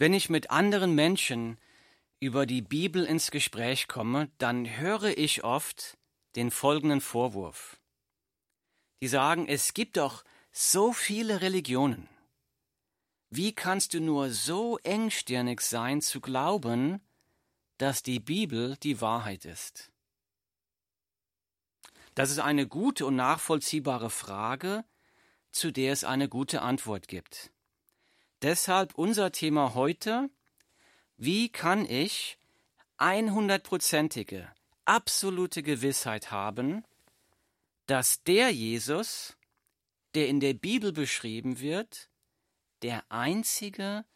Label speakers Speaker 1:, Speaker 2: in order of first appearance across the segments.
Speaker 1: Wenn ich mit anderen Menschen über die Bibel ins Gespräch komme, dann höre ich oft den folgenden Vorwurf. Die sagen, es gibt doch so viele Religionen. Wie kannst du nur so engstirnig sein zu glauben, dass die Bibel die Wahrheit ist? Das ist eine gute und nachvollziehbare Frage, zu der es eine gute Antwort gibt. Deshalb unser Thema heute, wie kann ich einhundertprozentige, absolute Gewissheit haben, dass der Jesus, der in der Bibel beschrieben wird, der einzige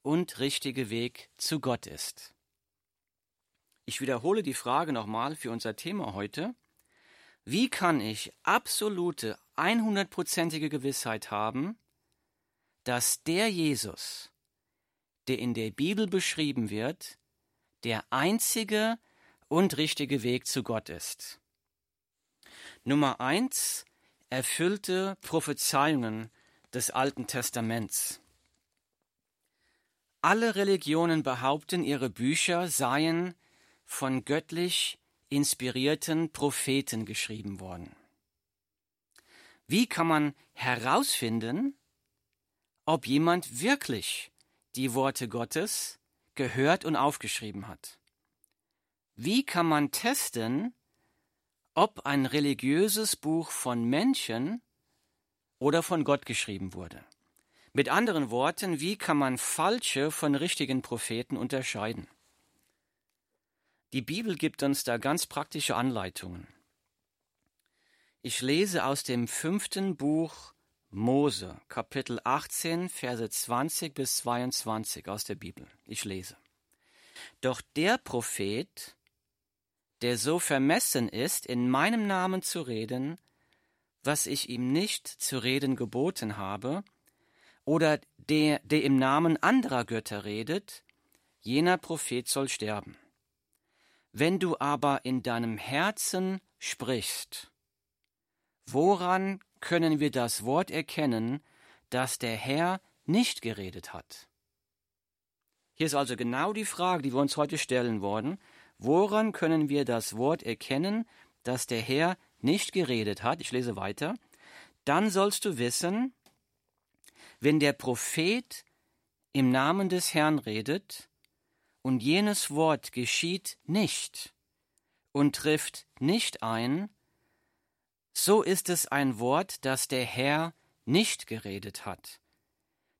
Speaker 1: und richtige Weg zu Gott ist. Ich wiederhole die Frage nochmal für unser Thema heute. Wie kann ich absolute, einhundertprozentige Gewissheit haben, dass der Jesus, der in der Bibel beschrieben wird, der einzige und richtige Weg zu Gott ist. Nummer eins erfüllte Prophezeiungen des Alten Testaments. Alle Religionen behaupten, ihre Bücher seien von göttlich inspirierten Propheten geschrieben worden. Wie kann man herausfinden, ob jemand wirklich die Worte Gottes gehört und aufgeschrieben hat. Wie kann man testen, ob ein religiöses Buch von Menschen oder von Gott geschrieben wurde? Mit anderen Worten, wie kann man falsche von richtigen Propheten unterscheiden? Die Bibel gibt uns da ganz praktische Anleitungen. Ich lese aus dem fünften Buch Mose, Kapitel 18, Verse 20 bis 22 aus der Bibel. Ich lese. Doch der Prophet, der so vermessen ist, in meinem Namen zu reden, was ich ihm nicht zu reden geboten habe, oder der, der im Namen anderer Götter redet, jener Prophet soll sterben. Wenn du aber in deinem Herzen sprichst, woran können wir das Wort erkennen, dass der Herr nicht geredet hat. Hier ist also genau die Frage, die wir uns heute stellen wollen. Woran können wir das Wort erkennen, dass der Herr nicht geredet hat? Ich lese weiter. Dann sollst du wissen, wenn der Prophet im Namen des Herrn redet und jenes Wort geschieht nicht und trifft nicht ein, so ist es ein Wort, das der Herr nicht geredet hat.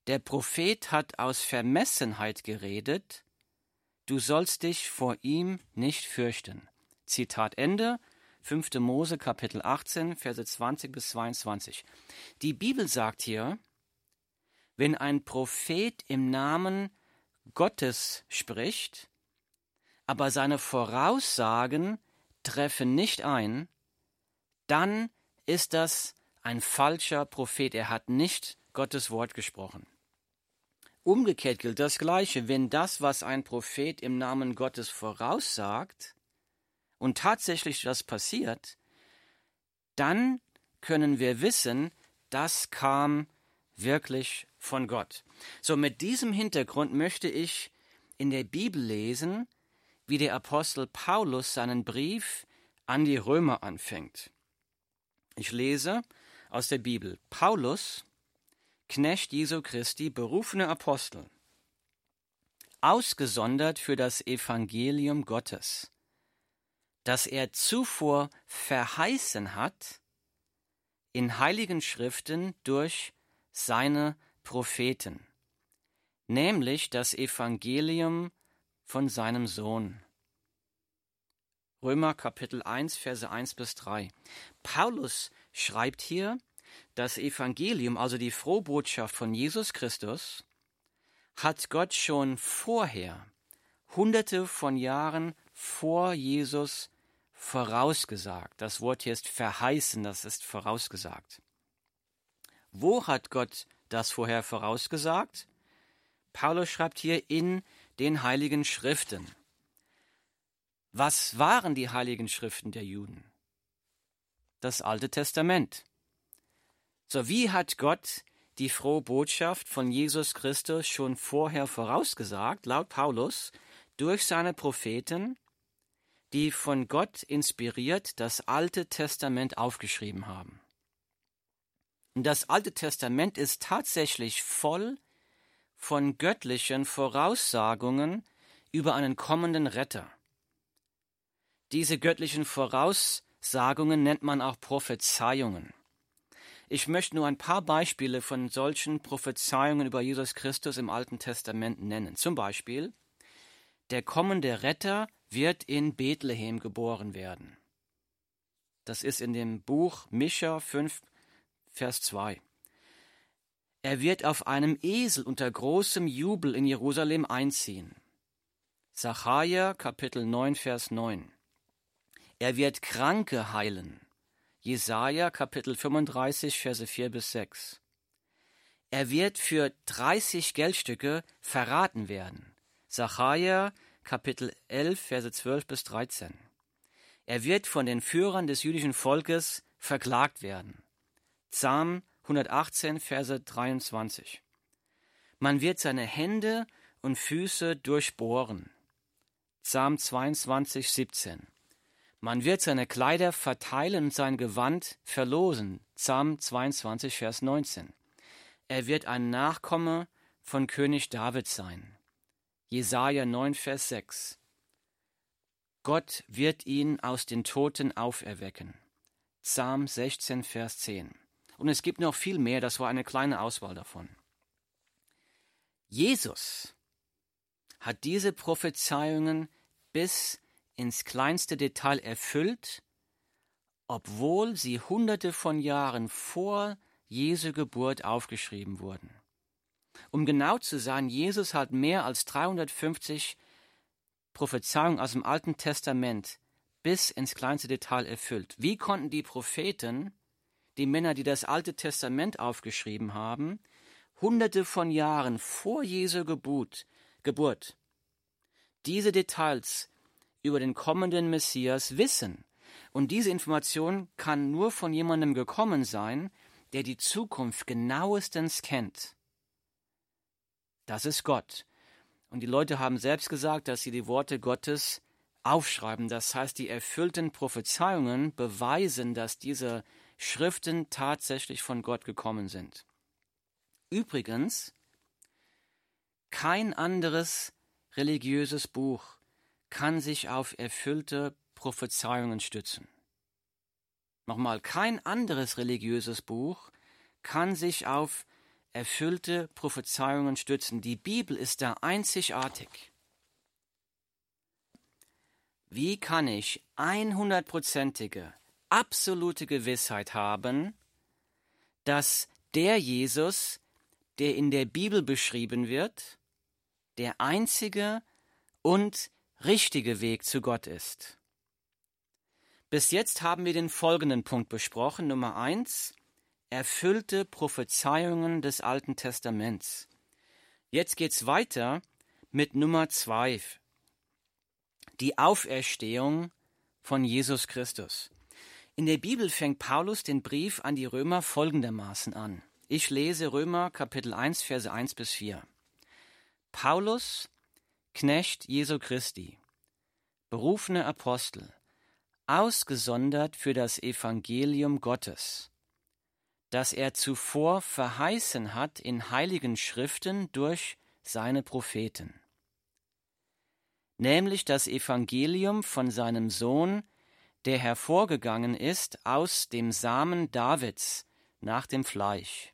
Speaker 1: Der Prophet hat aus Vermessenheit geredet, du sollst dich vor ihm nicht fürchten. Zitat Ende, 5. Mose Kapitel 18, Verse 20 bis 22. Die Bibel sagt hier, wenn ein Prophet im Namen Gottes spricht, aber seine Voraussagen treffen nicht ein, dann ist das ein falscher Prophet. Er hat nicht Gottes Wort gesprochen. Umgekehrt gilt das Gleiche, wenn das, was ein Prophet im Namen Gottes voraussagt und tatsächlich das passiert, dann können wir wissen, das kam wirklich von Gott. So mit diesem Hintergrund möchte ich in der Bibel lesen, wie der Apostel Paulus seinen Brief an die Römer anfängt. Ich lese aus der Bibel. Paulus, Knecht Jesu Christi, berufene Apostel, ausgesondert für das Evangelium Gottes, das er zuvor verheißen hat in heiligen Schriften durch seine Propheten, nämlich das Evangelium von seinem Sohn Römer Kapitel 1, Verse 1 bis 3. Paulus schreibt hier, das Evangelium, also die Frohbotschaft von Jesus Christus, hat Gott schon vorher, hunderte von Jahren vor Jesus vorausgesagt. Das Wort hier ist verheißen, das ist vorausgesagt. Wo hat Gott das vorher vorausgesagt? Paulus schreibt hier in den heiligen Schriften. Was waren die heiligen Schriften der Juden? Das Alte Testament. So wie hat Gott die frohe Botschaft von Jesus Christus schon vorher vorausgesagt, laut Paulus, durch seine Propheten, die von Gott inspiriert das Alte Testament aufgeschrieben haben. Und das Alte Testament ist tatsächlich voll von göttlichen Voraussagungen über einen kommenden Retter. Diese göttlichen Voraussagungen nennt man auch Prophezeiungen. Ich möchte nur ein paar Beispiele von solchen Prophezeiungen über Jesus Christus im Alten Testament nennen. Zum Beispiel, der kommende Retter wird in Bethlehem geboren werden. Das ist in dem Buch Micha 5, Vers 2. Er wird auf einem Esel unter großem Jubel in Jerusalem einziehen. Sacharja Kapitel 9, Vers 9. Er wird Kranke heilen. Jesaja Kapitel 35, Verse 4 bis 6. Er wird für 30 Geldstücke verraten werden. Sacharja Kapitel 11, Verse 12 bis 13. Er wird von den Führern des jüdischen Volkes verklagt werden. Psalm 118, Verse 23. Man wird seine Hände und Füße durchbohren. Psalm 22, 17. Man wird seine Kleider verteilen und sein Gewand verlosen. Psalm 22, Vers 19. Er wird ein Nachkomme von König David sein. Jesaja 9, Vers 6. Gott wird ihn aus den Toten auferwecken. Psalm 16, Vers 10. Und es gibt noch viel mehr, das war eine kleine Auswahl davon. Jesus hat diese Prophezeiungen bis ins kleinste Detail erfüllt, obwohl sie hunderte von Jahren vor Jesu Geburt aufgeschrieben wurden. Um genau zu sein, Jesus hat mehr als 350 Prophezeiungen aus dem Alten Testament bis ins kleinste Detail erfüllt. Wie konnten die Propheten, die Männer, die das Alte Testament aufgeschrieben haben, hunderte von Jahren vor Jesu Geburt, Geburt diese Details über den kommenden Messias wissen. Und diese Information kann nur von jemandem gekommen sein, der die Zukunft genauestens kennt. Das ist Gott. Und die Leute haben selbst gesagt, dass sie die Worte Gottes aufschreiben. Das heißt, die erfüllten Prophezeiungen beweisen, dass diese Schriften tatsächlich von Gott gekommen sind. Übrigens, kein anderes religiöses Buch kann sich auf erfüllte Prophezeiungen stützen. Nochmal, kein anderes religiöses Buch kann sich auf erfüllte Prophezeiungen stützen. Die Bibel ist da einzigartig. Wie kann ich einhundertprozentige, absolute Gewissheit haben, dass der Jesus, der in der Bibel beschrieben wird, der einzige und richtige Weg zu Gott ist. Bis jetzt haben wir den folgenden Punkt besprochen. Nummer eins, erfüllte Prophezeiungen des Alten Testaments. Jetzt geht's weiter mit Nummer zwei, die Auferstehung von Jesus Christus. In der Bibel fängt Paulus den Brief an die Römer folgendermaßen an. Ich lese Römer Kapitel 1, Verse 1 bis 4. Paulus, Knecht Jesu Christi, berufene Apostel, ausgesondert für das Evangelium Gottes, das er zuvor verheißen hat in heiligen Schriften durch seine Propheten, nämlich das Evangelium von seinem Sohn, der hervorgegangen ist aus dem Samen Davids nach dem Fleisch.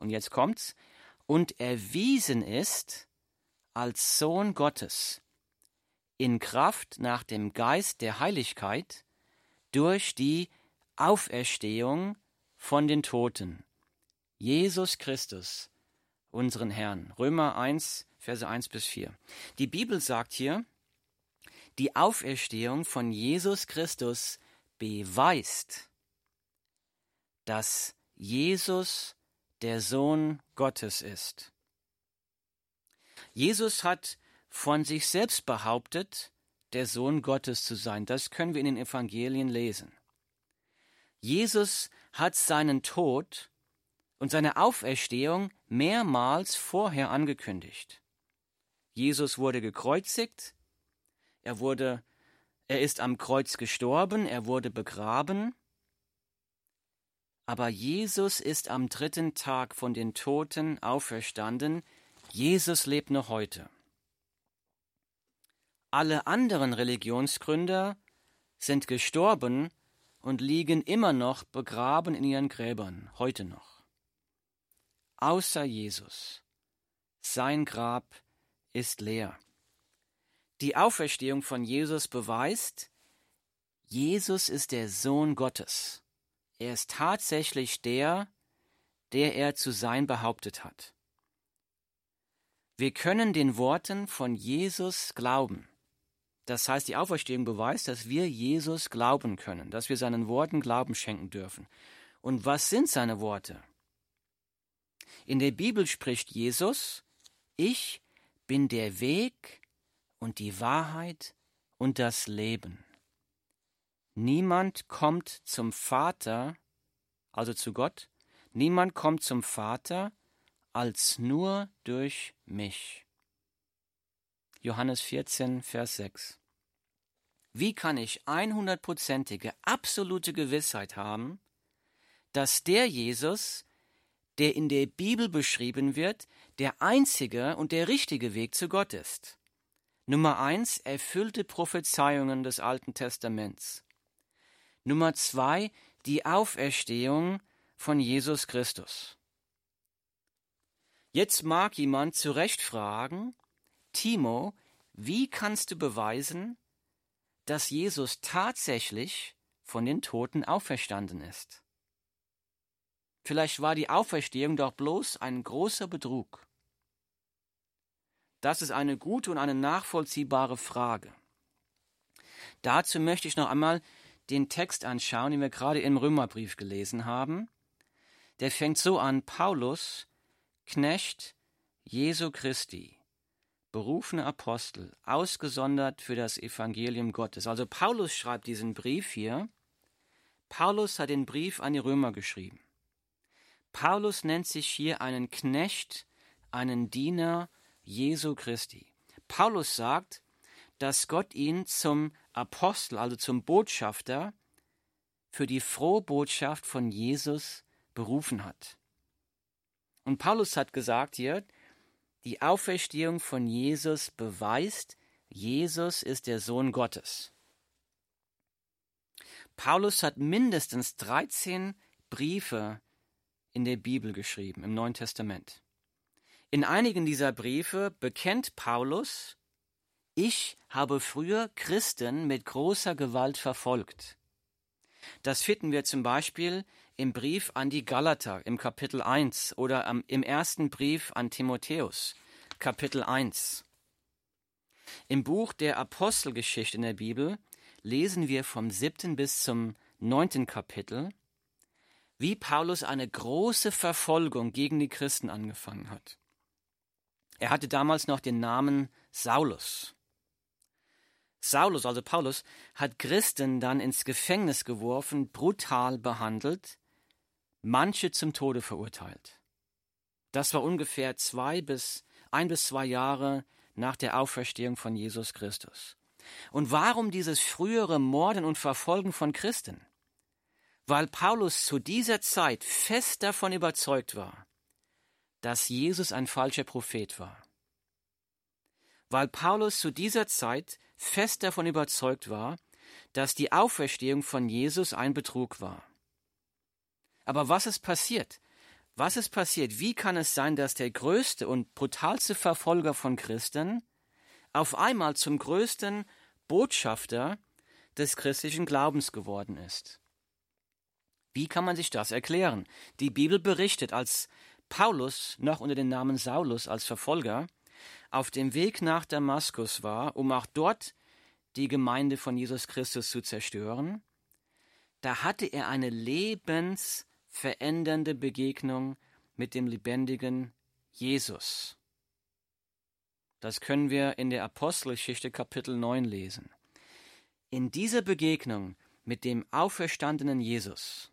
Speaker 1: Und jetzt kommt's, und erwiesen ist als Sohn Gottes in Kraft nach dem Geist der Heiligkeit durch die Auferstehung von den Toten. Jesus Christus, unseren Herrn. Römer 1, Verse 1 bis 4. Die Bibel sagt hier, die Auferstehung von Jesus Christus beweist, dass Jesus der Sohn Gottes ist. Jesus hat von sich selbst behauptet, der Sohn Gottes zu sein. Das können wir in den Evangelien lesen. Jesus hat seinen Tod und seine Auferstehung mehrmals vorher angekündigt. Jesus wurde gekreuzigt, er wurde er ist am Kreuz gestorben, er wurde begraben, aber Jesus ist am dritten Tag von den Toten auferstanden, Jesus lebt noch heute. Alle anderen Religionsgründer sind gestorben und liegen immer noch begraben in ihren Gräbern, heute noch. Außer Jesus. Sein Grab ist leer. Die Auferstehung von Jesus beweist, Jesus ist der Sohn Gottes. Er ist tatsächlich der, der er zu sein behauptet hat. Wir können den Worten von Jesus glauben. Das heißt, die Auferstehung beweist, dass wir Jesus glauben können, dass wir seinen Worten Glauben schenken dürfen. Und was sind seine Worte? In der Bibel spricht Jesus, ich bin der Weg und die Wahrheit und das Leben. Niemand kommt zum Vater, also zu Gott, niemand kommt zum Vater als nur durch mich. Johannes 14, Vers 6. Wie kann ich einhundertprozentige, absolute Gewissheit haben, dass der Jesus, der in der Bibel beschrieben wird, der einzige und der richtige Weg zu Gott ist? Nummer eins, erfüllte Prophezeiungen des Alten Testaments. Nummer zwei, die Auferstehung von Jesus Christus. Jetzt mag jemand zu Recht fragen, Timo, wie kannst du beweisen, dass Jesus tatsächlich von den Toten auferstanden ist? Vielleicht war die Auferstehung doch bloß ein großer Betrug. Das ist eine gute und eine nachvollziehbare Frage. Dazu möchte ich noch einmal den Text anschauen, den wir gerade im Römerbrief gelesen haben. Der fängt so an, Paulus, Knecht Jesu Christi, berufene Apostel, ausgesondert für das Evangelium Gottes. Also Paulus schreibt diesen Brief hier. Paulus hat den Brief an die Römer geschrieben. Paulus nennt sich hier einen Knecht, einen Diener Jesu Christi. Paulus sagt, dass Gott ihn zum Apostel, also zum Botschafter für die frohe Botschaft von Jesus berufen hat. Und Paulus hat gesagt hier, die Auferstehung von Jesus beweist, Jesus ist der Sohn Gottes. Paulus hat mindestens 13 Briefe in der Bibel geschrieben, im Neuen Testament. In einigen dieser Briefe bekennt Paulus, ich habe früher Christen mit großer Gewalt verfolgt. Das finden wir zum Beispiel im Brief an die Galater im Kapitel 1 oder im ersten Brief an Timotheus, Kapitel 1. Im Buch der Apostelgeschichte in der Bibel lesen wir vom siebten bis zum neunten Kapitel, wie Paulus eine große Verfolgung gegen die Christen angefangen hat. Er hatte damals noch den Namen Saulus. Saulus, also Paulus, hat Christen dann ins Gefängnis geworfen, brutal behandelt manche zum Tode verurteilt. Das war ungefähr zwei bis ein bis zwei Jahre nach der Auferstehung von Jesus Christus. Und warum dieses frühere Morden und Verfolgen von Christen? Weil Paulus zu dieser Zeit fest davon überzeugt war, dass Jesus ein falscher Prophet war. Weil Paulus zu dieser Zeit fest davon überzeugt war, dass die Auferstehung von Jesus ein Betrug war. Aber was ist passiert? Was ist passiert? Wie kann es sein, dass der größte und brutalste Verfolger von Christen auf einmal zum größten Botschafter des christlichen Glaubens geworden ist? Wie kann man sich das erklären? Die Bibel berichtet, als Paulus noch unter dem Namen Saulus als Verfolger auf dem Weg nach Damaskus war, um auch dort die Gemeinde von Jesus Christus zu zerstören, da hatte er eine lebens verändernde Begegnung mit dem lebendigen Jesus. Das können wir in der Apostelgeschichte Kapitel 9 lesen. In dieser Begegnung mit dem auferstandenen Jesus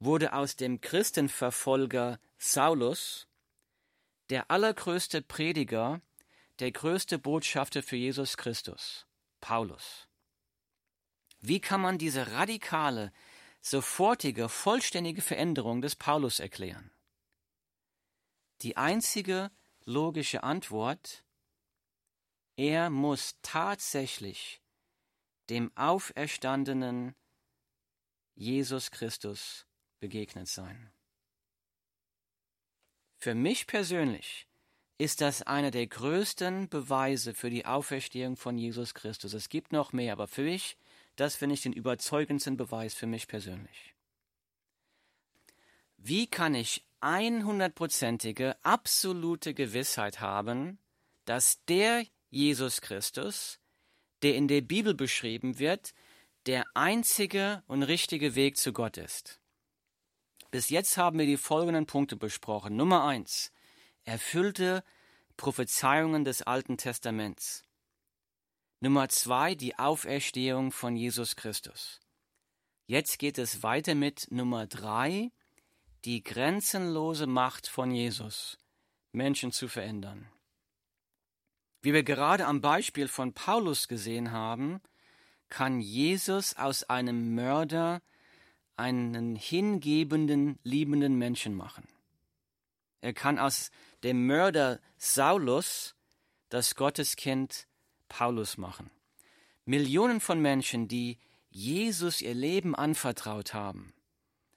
Speaker 1: wurde aus dem Christenverfolger Saulus der allergrößte Prediger, der größte Botschafter für Jesus Christus, Paulus. Wie kann man diese radikale, sofortige, vollständige Veränderung des Paulus erklären? Die einzige logische Antwort, er muss tatsächlich dem auferstandenen Jesus Christus begegnet sein. Für mich persönlich ist das einer der größten Beweise für die Auferstehung von Jesus Christus. Es gibt noch mehr, aber für mich, das finde ich den überzeugendsten Beweis für mich persönlich. Wie kann ich einhundertprozentige, absolute Gewissheit haben, dass der Jesus Christus, der in der Bibel beschrieben wird, der einzige und richtige Weg zu Gott ist. Bis jetzt haben wir die folgenden Punkte besprochen. Nummer eins, erfüllte Prophezeiungen des Alten Testaments. Nummer zwei, die Auferstehung von Jesus Christus. Jetzt geht es weiter mit Nummer drei, die grenzenlose Macht von Jesus, Menschen zu verändern. Wie wir gerade am Beispiel von Paulus gesehen haben, kann Jesus aus einem Mörder einen hingebenden, liebenden Menschen machen. Er kann aus dem Mörder Saulus das Gotteskind Paulus machen. Millionen von Menschen, die Jesus ihr Leben anvertraut haben,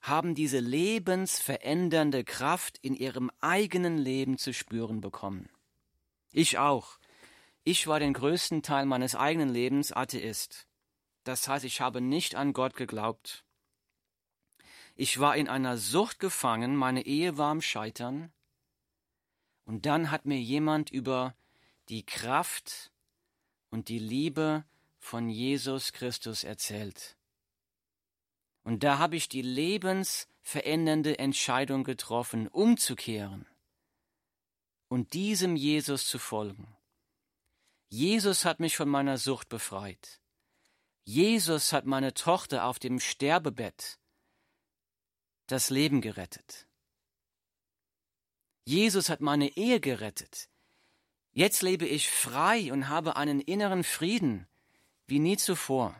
Speaker 1: haben diese lebensverändernde Kraft in ihrem eigenen Leben zu spüren bekommen. Ich auch. Ich war den größten Teil meines eigenen Lebens Atheist. Das heißt, ich habe nicht an Gott geglaubt. Ich war in einer Sucht gefangen, meine Ehe war am Scheitern. Und dann hat mir jemand über die Kraft und die Liebe von Jesus Christus erzählt. Und da habe ich die lebensverändernde Entscheidung getroffen, umzukehren und diesem Jesus zu folgen. Jesus hat mich von meiner Sucht befreit. Jesus hat meine Tochter auf dem Sterbebett das Leben gerettet. Jesus hat meine Ehe gerettet. Jetzt lebe ich frei und habe einen inneren Frieden wie nie zuvor.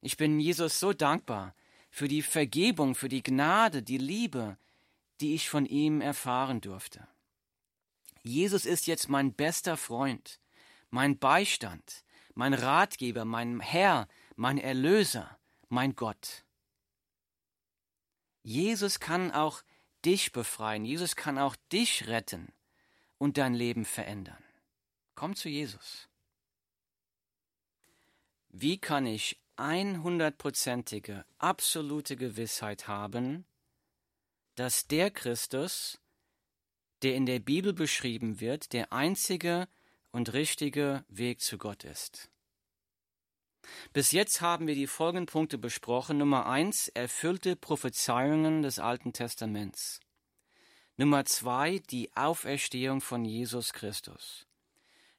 Speaker 1: Ich bin Jesus so dankbar für die Vergebung, für die Gnade, die Liebe, die ich von ihm erfahren durfte. Jesus ist jetzt mein bester Freund, mein Beistand, mein Ratgeber, mein Herr, mein Erlöser, mein Gott. Jesus kann auch dich befreien, Jesus kann auch dich retten und dein Leben verändern. Komm zu Jesus. Wie kann ich einhundertprozentige, absolute Gewissheit haben, dass der Christus, der in der Bibel beschrieben wird, der einzige und richtige Weg zu Gott ist? Bis jetzt haben wir die folgenden Punkte besprochen. Nummer eins, erfüllte Prophezeiungen des Alten Testaments. Nummer zwei, die Auferstehung von Jesus Christus.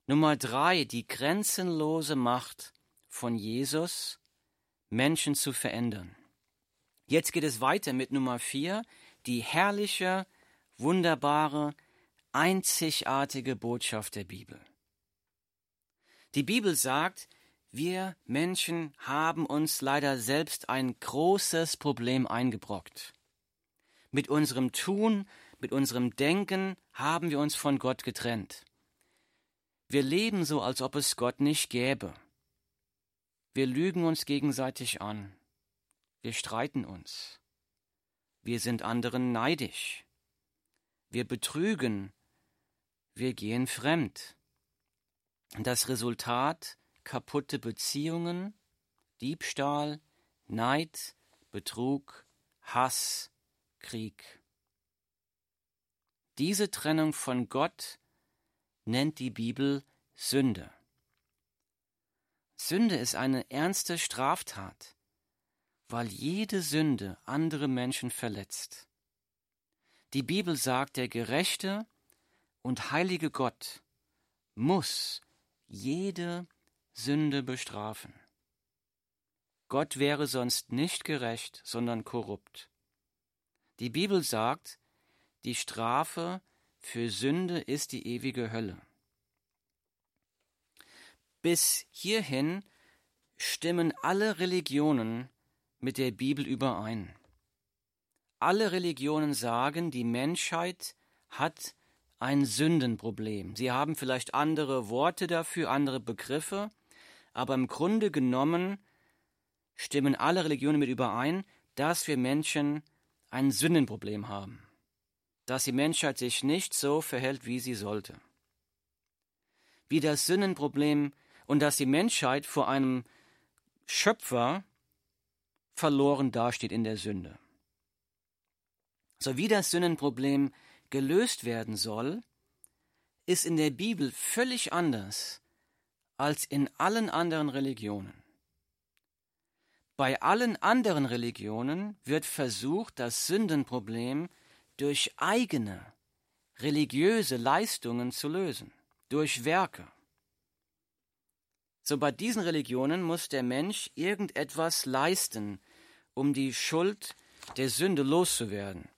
Speaker 1: Nummer drei, die grenzenlose Macht von Jesus, Menschen zu verändern. Jetzt geht es weiter mit Nummer vier, die herrliche, wunderbare, einzigartige Botschaft der Bibel. Die Bibel sagt, wir Menschen haben uns leider selbst ein großes Problem eingebrockt. Mit unserem Tun, mit unserem Denken haben wir uns von Gott getrennt. Wir leben so, als ob es Gott nicht gäbe. Wir lügen uns gegenseitig an. Wir streiten uns. Wir sind anderen neidisch. Wir betrügen. Wir gehen fremd. Das Resultat kaputte Beziehungen, Diebstahl, Neid, Betrug, Hass, Krieg. Diese Trennung von Gott nennt die Bibel Sünde. Sünde ist eine ernste Straftat, weil jede Sünde andere Menschen verletzt. Die Bibel sagt, der gerechte und heilige Gott muss jede Sünde bestrafen. Gott wäre sonst nicht gerecht, sondern korrupt. Die Bibel sagt, die Strafe für Sünde ist die ewige Hölle. Bis hierhin stimmen alle Religionen mit der Bibel überein. Alle Religionen sagen, die Menschheit hat ein Sündenproblem. Sie haben vielleicht andere Worte dafür, andere Begriffe, aber im Grunde genommen stimmen alle Religionen mit überein, dass wir Menschen ein Sündenproblem haben, dass die Menschheit sich nicht so verhält, wie sie sollte. Wie das Sündenproblem und dass die Menschheit vor einem Schöpfer verloren dasteht in der Sünde. So wie das Sündenproblem gelöst werden soll, ist in der Bibel völlig anders als in allen anderen Religionen. Bei allen anderen Religionen wird versucht, das Sündenproblem durch eigene religiöse Leistungen zu lösen, durch Werke. So bei diesen Religionen muss der Mensch irgendetwas leisten, um die Schuld der Sünde loszuwerden.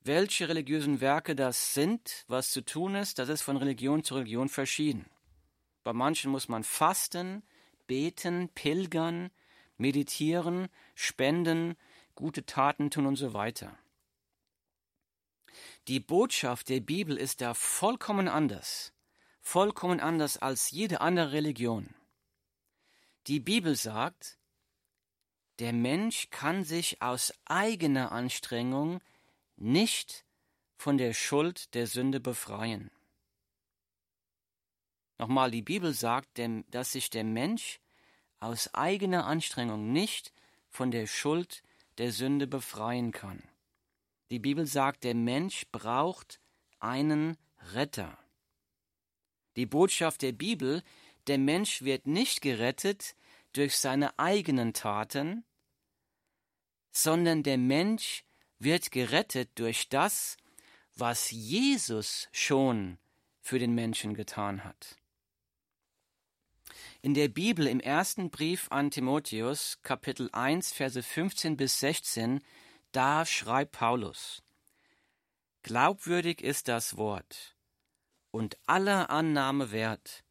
Speaker 1: Welche religiösen Werke das sind, was zu tun ist, das ist von Religion zu Religion verschieden. Bei manchen muss man fasten, beten, pilgern, meditieren, spenden, gute Taten tun und so weiter. Die Botschaft der Bibel ist da vollkommen anders, vollkommen anders als jede andere Religion. Die Bibel sagt, der Mensch kann sich aus eigener Anstrengung nicht von der Schuld der Sünde befreien. Nochmal, die Bibel sagt, dass sich der Mensch aus eigener Anstrengung nicht von der Schuld der Sünde befreien kann. Die Bibel sagt, der Mensch braucht einen Retter. Die Botschaft der Bibel der Mensch wird nicht gerettet durch seine eigenen Taten, sondern der Mensch wird gerettet durch das, was Jesus schon für den Menschen getan hat. In der Bibel im ersten Brief an Timotheus, Kapitel 1, Verse 15 bis 16, da schreibt Paulus, Glaubwürdig ist das Wort und aller Annahme wert,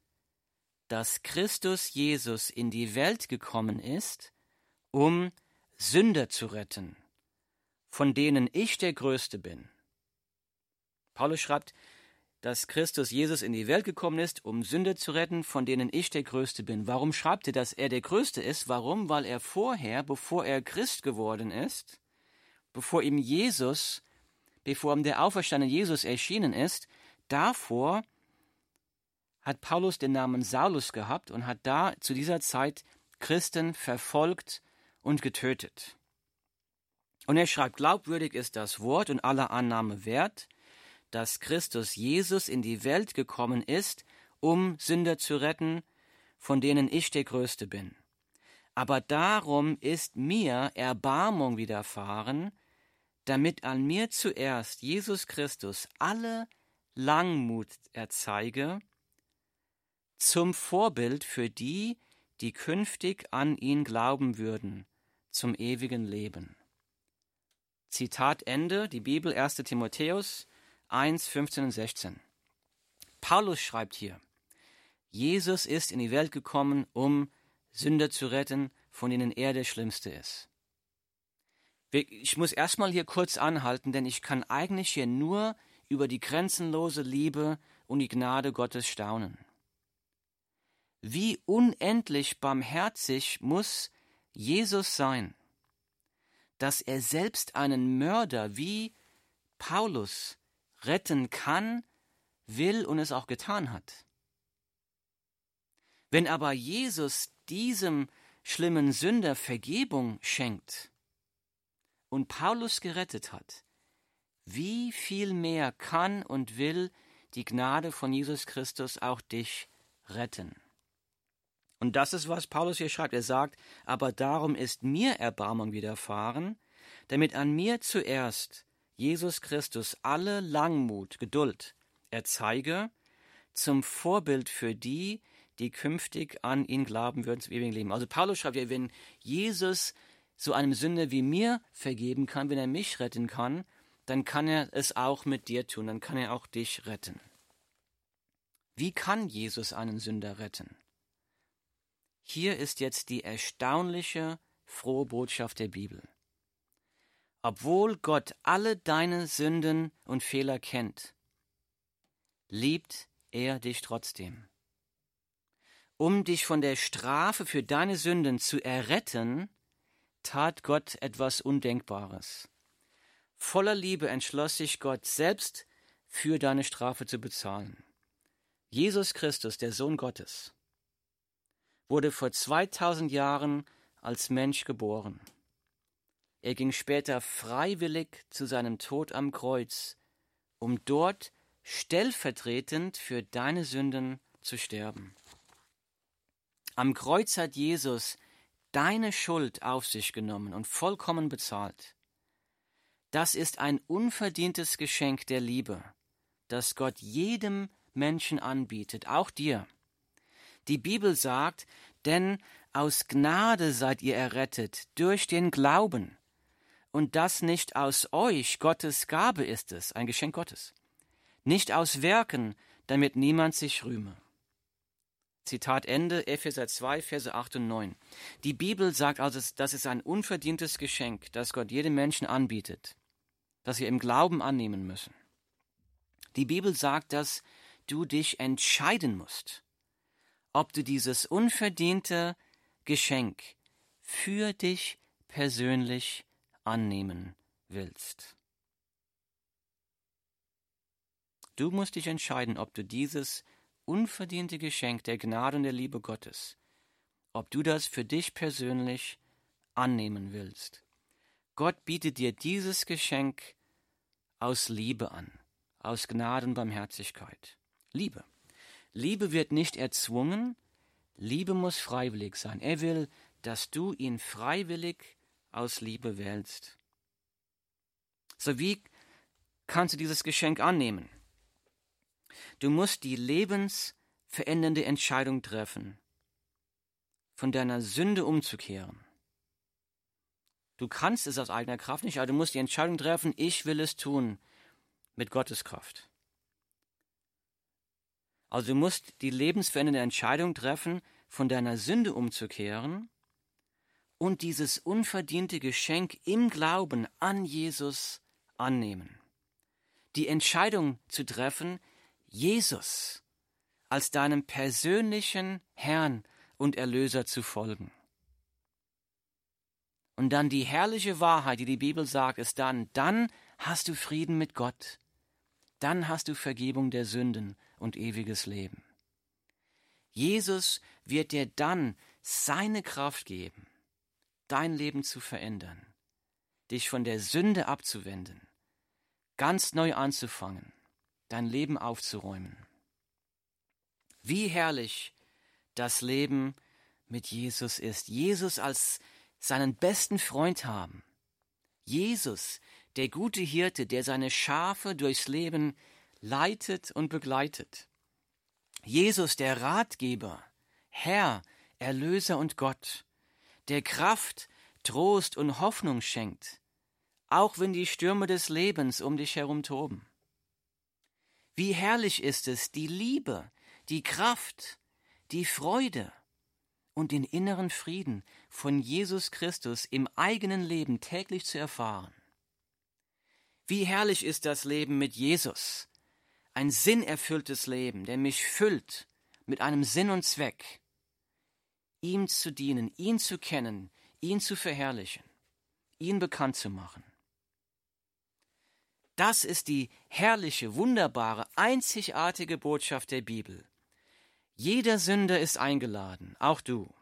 Speaker 1: dass Christus Jesus in die Welt gekommen ist, um Sünder zu retten, von denen ich der Größte bin. Paulus schreibt, dass Christus Jesus in die Welt gekommen ist, um Sünder zu retten, von denen ich der Größte bin. Warum schreibt er, dass er der Größte ist? Warum? Weil er vorher, bevor er Christ geworden ist, bevor ihm Jesus, bevor ihm der auferstandene Jesus erschienen ist, davor hat Paulus den Namen Saulus gehabt und hat da zu dieser Zeit Christen verfolgt und getötet. Und er schreibt, glaubwürdig ist das Wort und aller Annahme wert, dass Christus Jesus in die Welt gekommen ist, um Sünder zu retten, von denen ich der Größte bin. Aber darum ist mir Erbarmung widerfahren, damit an mir zuerst Jesus Christus alle Langmut erzeige, zum Vorbild für die, die künftig an ihn glauben würden, zum ewigen Leben. Zitat Ende, die Bibel 1 Timotheus 1, 15 und 16. Paulus schreibt hier, Jesus ist in die Welt gekommen, um Sünder zu retten, von denen er der Schlimmste ist. Ich muss erstmal hier kurz anhalten, denn ich kann eigentlich hier nur über die grenzenlose Liebe und die Gnade Gottes staunen. Wie unendlich barmherzig muss Jesus sein, dass er selbst einen Mörder wie Paulus retten kann, will und es auch getan hat. Wenn aber Jesus diesem schlimmen Sünder Vergebung schenkt und Paulus gerettet hat, wie viel mehr kann und will die Gnade von Jesus Christus auch dich retten? Und das ist, was Paulus hier schreibt. Er sagt, aber darum ist mir Erbarmung widerfahren, damit an mir zuerst Jesus Christus alle Langmut, Geduld erzeige, zum Vorbild für die, die künftig an ihn glauben würden zum ewigen Leben. Also Paulus schreibt ja, wenn Jesus so einem Sünder wie mir vergeben kann, wenn er mich retten kann, dann kann er es auch mit dir tun, dann kann er auch dich retten. Wie kann Jesus einen Sünder retten? Hier ist jetzt die erstaunliche, frohe Botschaft der Bibel. Obwohl Gott alle deine Sünden und Fehler kennt, liebt er dich trotzdem. Um dich von der Strafe für deine Sünden zu erretten, tat Gott etwas Undenkbares. Voller Liebe entschloss sich Gott selbst für deine Strafe zu bezahlen. Jesus Christus, der Sohn Gottes, wurde vor 2000 Jahren als Mensch geboren. Er ging später freiwillig zu seinem Tod am Kreuz, um dort stellvertretend für deine Sünden zu sterben. Am Kreuz hat Jesus deine Schuld auf sich genommen und vollkommen bezahlt. Das ist ein unverdientes Geschenk der Liebe, das Gott jedem Menschen anbietet, auch dir. Die Bibel sagt, denn aus Gnade seid ihr errettet durch den Glauben. Und das nicht aus euch, Gottes Gabe ist es, ein Geschenk Gottes. Nicht aus Werken, damit niemand sich rühme. Zitat Ende, Epheser 2, Verse 8 und 9. Die Bibel sagt also, das ist ein unverdientes Geschenk, das Gott jedem Menschen anbietet, das wir im Glauben annehmen müssen. Die Bibel sagt, dass du dich entscheiden musst, ob du dieses unverdiente Geschenk für dich persönlich annehmen willst. Du musst dich entscheiden, ob du dieses unverdiente Geschenk der Gnade und der Liebe Gottes, ob du das für dich persönlich annehmen willst. Gott bietet dir dieses Geschenk aus Liebe an, aus Gnade und Barmherzigkeit. Liebe. Liebe wird nicht erzwungen, Liebe muss freiwillig sein. Er will, dass du ihn freiwillig aus Liebe wählst. So wie kannst du dieses Geschenk annehmen? Du musst die lebensverändernde Entscheidung treffen, von deiner Sünde umzukehren. Du kannst es aus eigener Kraft nicht, aber du musst die Entscheidung treffen, ich will es tun mit Gottes Kraft. Also du musst die lebensverändernde Entscheidung treffen, von deiner Sünde umzukehren und dieses unverdiente Geschenk im Glauben an Jesus annehmen. Die Entscheidung zu treffen, Jesus als deinem persönlichen Herrn und Erlöser zu folgen. Und dann die herrliche Wahrheit, die die Bibel sagt, ist dann, dann hast du Frieden mit Gott, dann hast du Vergebung der Sünden und ewiges Leben. Jesus wird dir dann seine Kraft geben, dein Leben zu verändern, dich von der Sünde abzuwenden, ganz neu anzufangen, dein Leben aufzuräumen. Wie herrlich das Leben mit Jesus ist. Jesus als seinen besten Freund haben. Jesus, der gute Hirte, der seine Schafe durchs Leben leitet und begleitet. Jesus, der Ratgeber, Herr, Erlöser und Gott, der Kraft, Trost und Hoffnung schenkt, auch wenn die Stürme des Lebens um dich herum toben. Wie herrlich ist es, die Liebe, die Kraft, die Freude und den inneren Frieden von Jesus Christus im eigenen Leben täglich zu erfahren. Wie herrlich ist das Leben mit Jesus, ein sinnerfülltes Leben, der mich füllt mit einem Sinn und Zweck, ihm zu dienen, ihn zu kennen, ihn zu verherrlichen, ihn bekannt zu machen. Das ist die herrliche, wunderbare, einzigartige Botschaft der Bibel. Jeder Sünder ist eingeladen, auch du.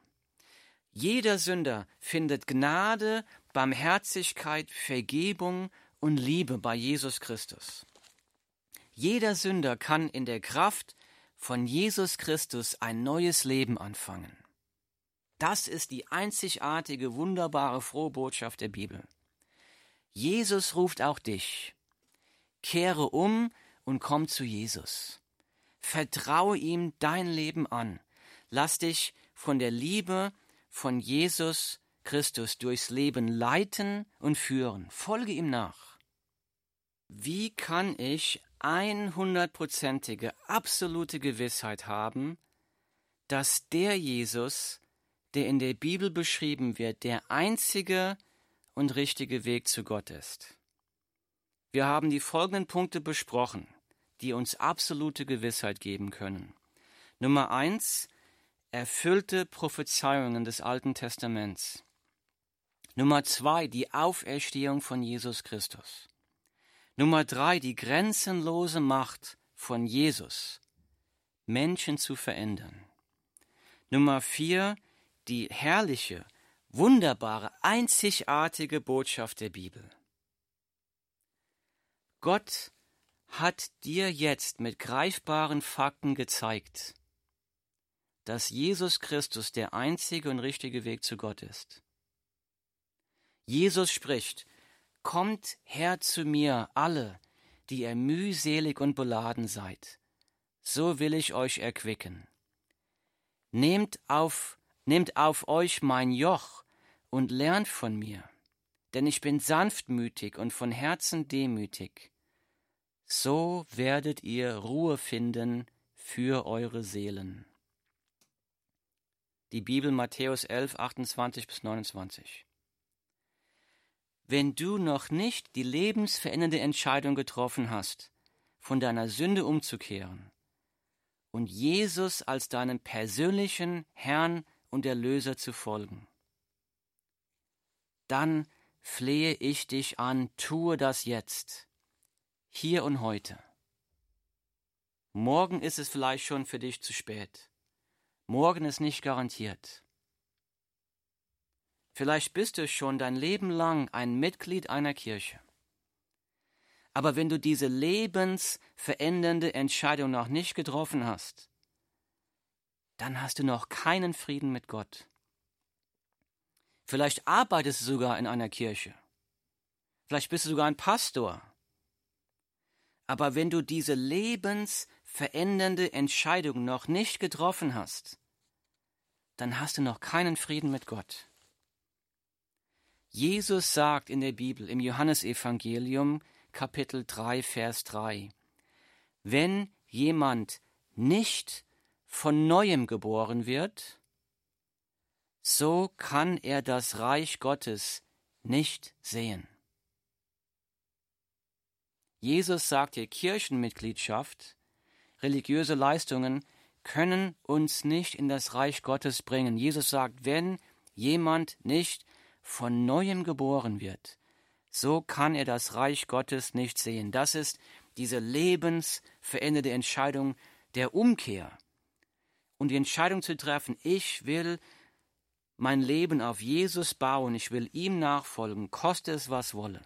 Speaker 1: Jeder Sünder findet Gnade, Barmherzigkeit, Vergebung und Liebe bei Jesus Christus. Jeder Sünder kann in der Kraft von Jesus Christus ein neues Leben anfangen. Das ist die einzigartige, wunderbare, frohe Botschaft der Bibel. Jesus ruft auch dich. Kehre um und komm zu Jesus. Vertraue ihm dein Leben an. Lass dich von der Liebe von Jesus Christus durchs Leben leiten und führen. Folge ihm nach. wie kann ich einhundertprozentige, absolute Gewissheit haben, dass der Jesus, der in der Bibel beschrieben wird, der einzige und richtige Weg zu Gott ist. Wir haben die folgenden Punkte besprochen, die uns absolute Gewissheit geben können. Nummer eins, erfüllte Prophezeiungen des Alten Testaments. Nummer zwei, die Auferstehung von Jesus Christus. Nummer drei, die grenzenlose Macht von Jesus, Menschen zu verändern. Nummer vier, die herrliche, wunderbare, einzigartige Botschaft der Bibel. Gott hat dir jetzt mit greifbaren Fakten gezeigt, dass Jesus Christus der einzige und richtige Weg zu Gott ist. Jesus spricht, Kommt her zu mir alle, die ihr mühselig und beladen seid, so will ich euch erquicken. Nehmt auf, nehmt auf euch mein Joch und lernt von mir, denn ich bin sanftmütig und von Herzen demütig. So werdet ihr Ruhe finden für eure Seelen. Die Bibel Matthäus 11, 28 bis 29 wenn du noch nicht die lebensverändernde Entscheidung getroffen hast, von deiner Sünde umzukehren und Jesus als deinem persönlichen Herrn und Erlöser zu folgen. Dann flehe ich dich an, tue das jetzt, hier und heute. Morgen ist es vielleicht schon für dich zu spät. Morgen ist nicht garantiert. Vielleicht bist du schon dein Leben lang ein Mitglied einer Kirche. Aber wenn du diese lebensverändernde Entscheidung noch nicht getroffen hast, dann hast du noch keinen Frieden mit Gott. Vielleicht arbeitest du sogar in einer Kirche. Vielleicht bist du sogar ein Pastor. Aber wenn du diese lebensverändernde Entscheidung noch nicht getroffen hast, dann hast du noch keinen Frieden mit Gott. Jesus sagt in der Bibel, im Johannesevangelium, Kapitel 3, Vers 3, wenn jemand nicht von neuem geboren wird, so kann er das Reich Gottes nicht sehen. Jesus sagt hier, Kirchenmitgliedschaft, religiöse Leistungen können uns nicht in das Reich Gottes bringen. Jesus sagt, wenn jemand nicht von neuem geboren wird, so kann er das Reich Gottes nicht sehen. Das ist diese lebensveränderte Entscheidung der Umkehr. Und die Entscheidung zu treffen, ich will mein Leben auf Jesus bauen, ich will ihm nachfolgen, koste es was wolle.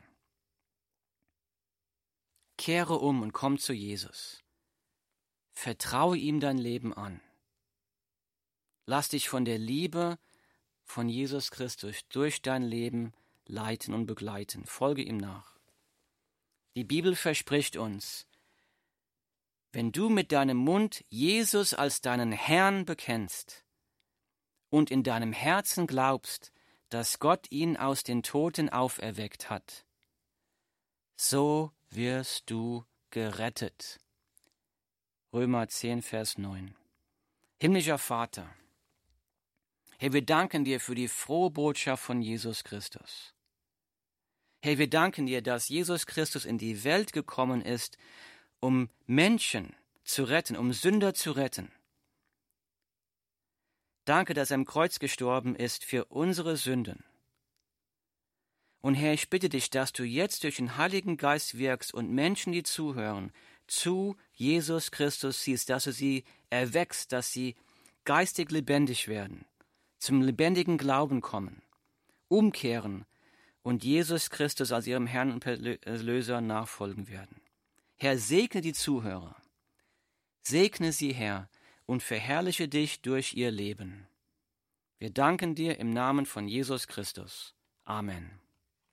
Speaker 1: Kehre um und komm zu Jesus. Vertraue ihm dein Leben an. Lass dich von der Liebe von Jesus Christus durch dein Leben leiten und begleiten. Folge ihm nach. Die Bibel verspricht uns, wenn du mit deinem Mund Jesus als deinen Herrn bekennst und in deinem Herzen glaubst, dass Gott ihn aus den Toten auferweckt hat, so wirst du gerettet. Römer 10, Vers 9. Himmlischer Vater, Herr, wir danken dir für die frohe Botschaft von Jesus Christus. Herr, wir danken dir, dass Jesus Christus in die Welt gekommen ist, um Menschen zu retten, um Sünder zu retten. Danke, dass er am Kreuz gestorben ist für unsere Sünden. Und Herr, ich bitte dich, dass du jetzt durch den Heiligen Geist wirkst und Menschen, die zuhören, zu Jesus Christus siehst, dass du sie erweckst, dass sie geistig lebendig werden zum lebendigen Glauben kommen, umkehren und Jesus Christus als ihrem Herrn und Erlöser nachfolgen werden. Herr, segne die Zuhörer. Segne sie, Herr, und verherrliche dich durch ihr Leben. Wir danken dir im Namen von Jesus Christus. Amen.